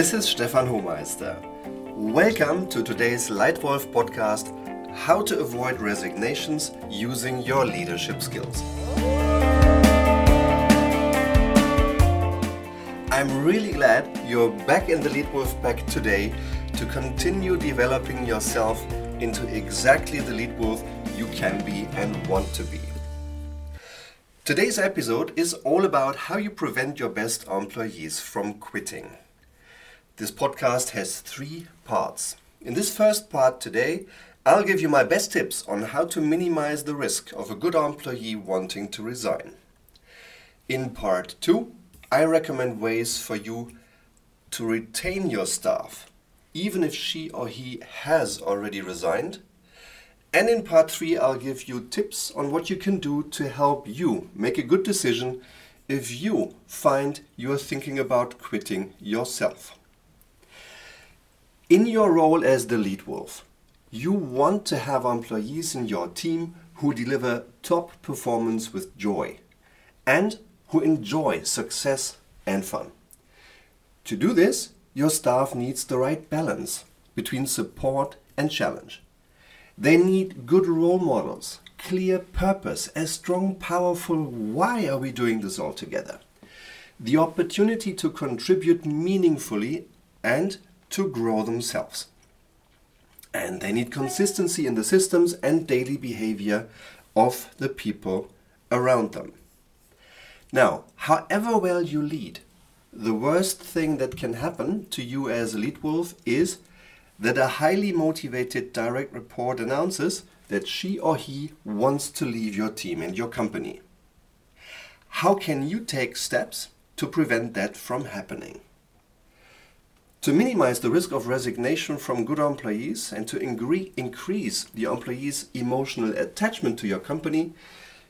This is Stefan Homeister. Welcome to today's Leitwolf podcast How to Avoid Resignations Using Your Leadership Skills. I'm really glad you're back in the Leadwolf Pack today to continue developing yourself into exactly the Leadwolf you can be and want to be. Today's episode is all about how you prevent your best employees from quitting. This podcast has three parts. In this first part today, I'll give you my best tips on how to minimize the risk of a good employee wanting to resign. In part two, I recommend ways for you to retain your staff, even if she or he has already resigned and in part three, I'll give you tips on what you can do to help you make a good decision if you find you're thinking about quitting yourself. In your role as the lead wolf, you want to have employees in your team who deliver top performance with joy and who enjoy success and fun. To do this, your staff needs the right balance between support and challenge. They need good role models, clear purpose, a strong, powerful why are we doing this all together? The opportunity to contribute meaningfully and to grow themselves. And they need consistency in the systems and daily behavior of the people around them. Now, however well you lead, the worst thing that can happen to you as a lead wolf is that a highly motivated direct report announces that she or he wants to leave your team and your company. How can you take steps to prevent that from happening? To minimize the risk of resignation from good employees and to increase the employee's emotional attachment to your company,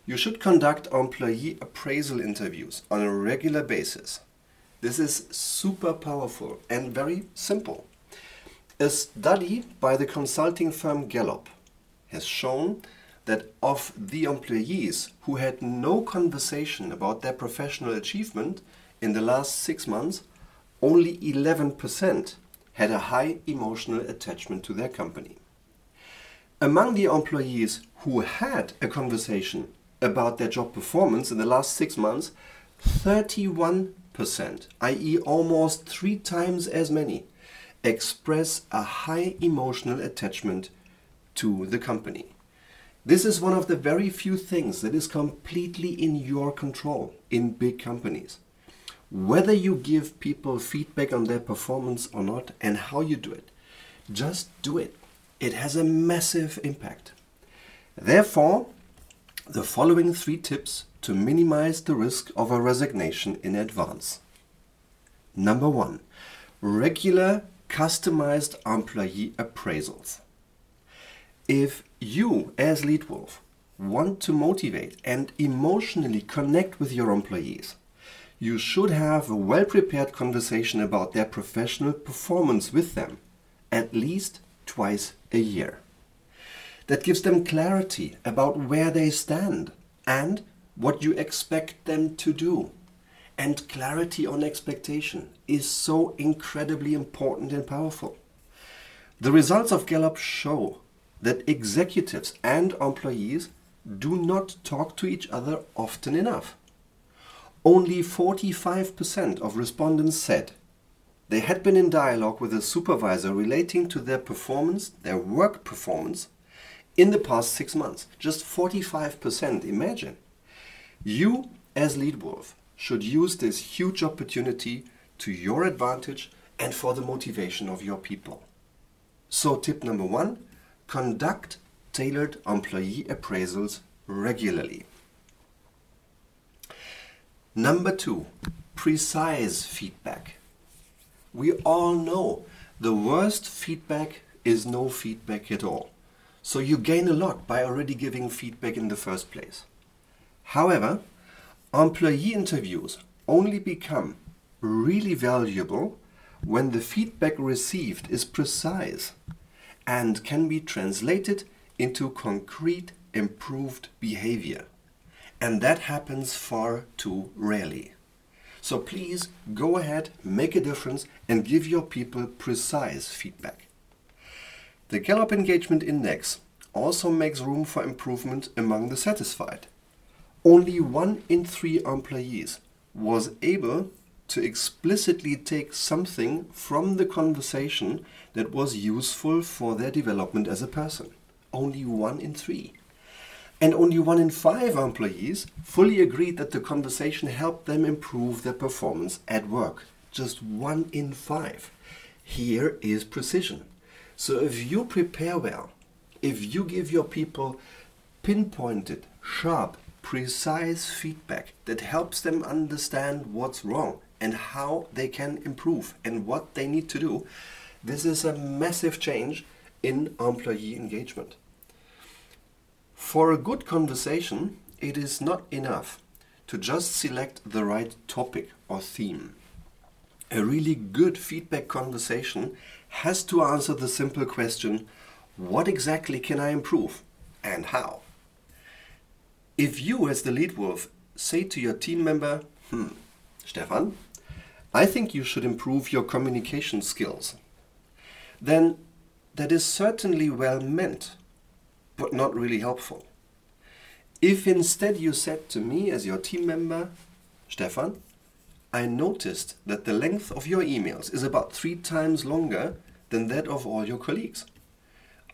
you should conduct employee appraisal interviews on a regular basis. This is super powerful and very simple. A study by the consulting firm Gallup has shown that of the employees who had no conversation about their professional achievement in the last six months, only 11% had a high emotional attachment to their company. Among the employees who had a conversation about their job performance in the last six months, 31%, i.e., almost three times as many, express a high emotional attachment to the company. This is one of the very few things that is completely in your control in big companies. Whether you give people feedback on their performance or not and how you do it, just do it. It has a massive impact. Therefore, the following three tips to minimize the risk of a resignation in advance. Number one, regular customized employee appraisals. If you, as Lead Wolf, want to motivate and emotionally connect with your employees, you should have a well prepared conversation about their professional performance with them at least twice a year. That gives them clarity about where they stand and what you expect them to do and clarity on expectation is so incredibly important and powerful. The results of Gallup show that executives and employees do not talk to each other often enough. Only 45% of respondents said they had been in dialogue with a supervisor relating to their performance, their work performance, in the past six months. Just 45%, imagine. You, as lead wolf, should use this huge opportunity to your advantage and for the motivation of your people. So, tip number one conduct tailored employee appraisals regularly. Number two, precise feedback. We all know the worst feedback is no feedback at all. So you gain a lot by already giving feedback in the first place. However, Employee interviews only become really valuable when the feedback received is precise and can be translated into concrete improved behavior. And that happens far too rarely. So please go ahead, make a difference, and give your people precise feedback. The Gallup Engagement Index also makes room for improvement among the satisfied. Only one in three employees was able to explicitly take something from the conversation that was useful for their development as a person. Only one in three. And only one in five employees fully agreed that the conversation helped them improve their performance at work. Just one in five. Here is precision. So if you prepare well, if you give your people pinpointed, sharp, precise feedback that helps them understand what's wrong and how they can improve and what they need to do, this is a massive change in employee engagement. For a good conversation, it is not enough to just select the right topic or theme. A really good feedback conversation has to answer the simple question what exactly can I improve and how? If you, as the lead wolf, say to your team member, hmm, Stefan, I think you should improve your communication skills, then that is certainly well meant, but not really helpful. If instead you said to me as your team member, Stefan, I noticed that the length of your emails is about three times longer than that of all your colleagues.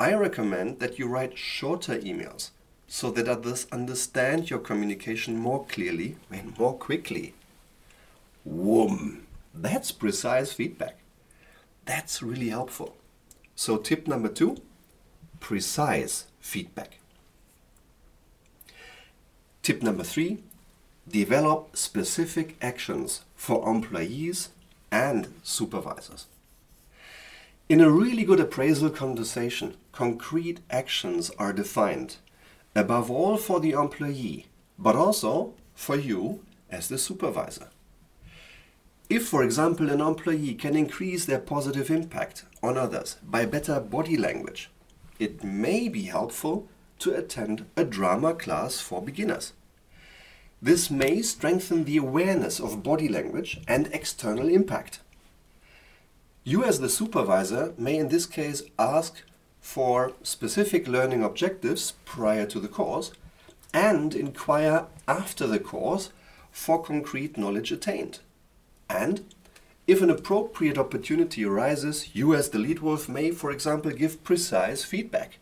I recommend that you write shorter emails so that others understand your communication more clearly and more quickly. Whoom! That's precise feedback. That's really helpful. So, tip number two precise feedback. Tip number three develop specific actions for employees and supervisors. In a really good appraisal conversation, concrete actions are defined, above all for the employee, but also for you as the supervisor. If, for example, an employee can increase their positive impact on others by better body language, it may be helpful to attend a drama class for beginners. This may strengthen the awareness of body language and external impact. You, as the supervisor, may in this case ask for specific learning objectives prior to the course and inquire after the course for concrete knowledge attained. And if an appropriate opportunity arises, you as the lead wolf may, for example, give precise feedback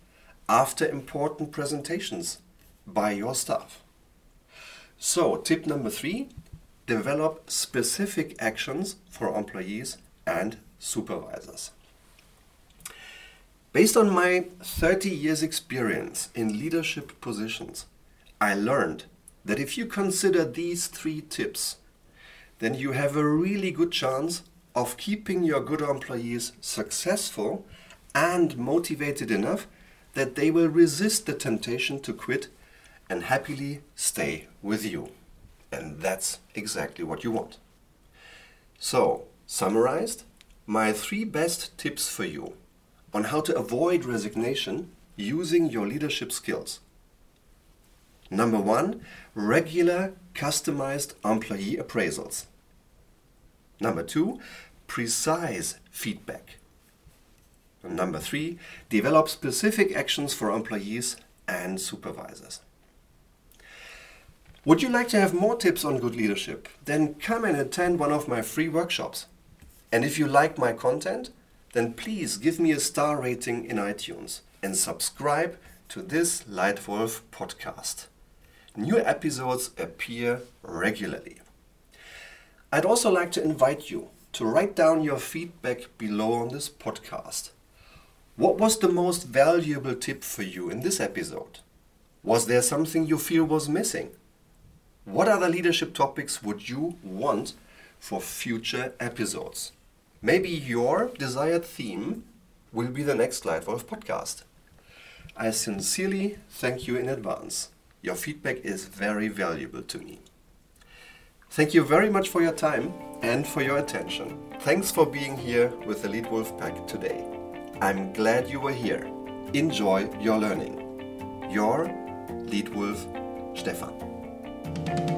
after important presentations by your staff. So, tip number three develop specific actions for employees and supervisors. Based on my 30 years' experience in leadership positions, I learned that if you consider these three tips, then you have a really good chance of keeping your good employees successful and motivated enough that they will resist the temptation to quit and happily stay with you. And that's exactly what you want. So, summarized, my three best tips for you on how to avoid resignation using your leadership skills. Number one, regular customized employee appraisals. Number two, precise feedback. And number three, develop specific actions for employees and supervisors. Would you like to have more tips on good leadership? Then come and attend one of my free workshops. And if you like my content, then please give me a star rating in iTunes and subscribe to this Leitwolf podcast. New episodes appear regularly. I'd also like to invite you to write down your feedback below on this podcast. What was the most valuable tip for you in this episode? Was there something you feel was missing? What other leadership topics would you want for future episodes? Maybe your desired theme will be the next Leitwolf podcast. I sincerely thank you in advance. Your feedback is very valuable to me. Thank you very much for your time and for your attention. Thanks for being here with the Lead Wolf Pack today. I'm glad you were here. Enjoy your learning. Your Lead Wolf Stefan.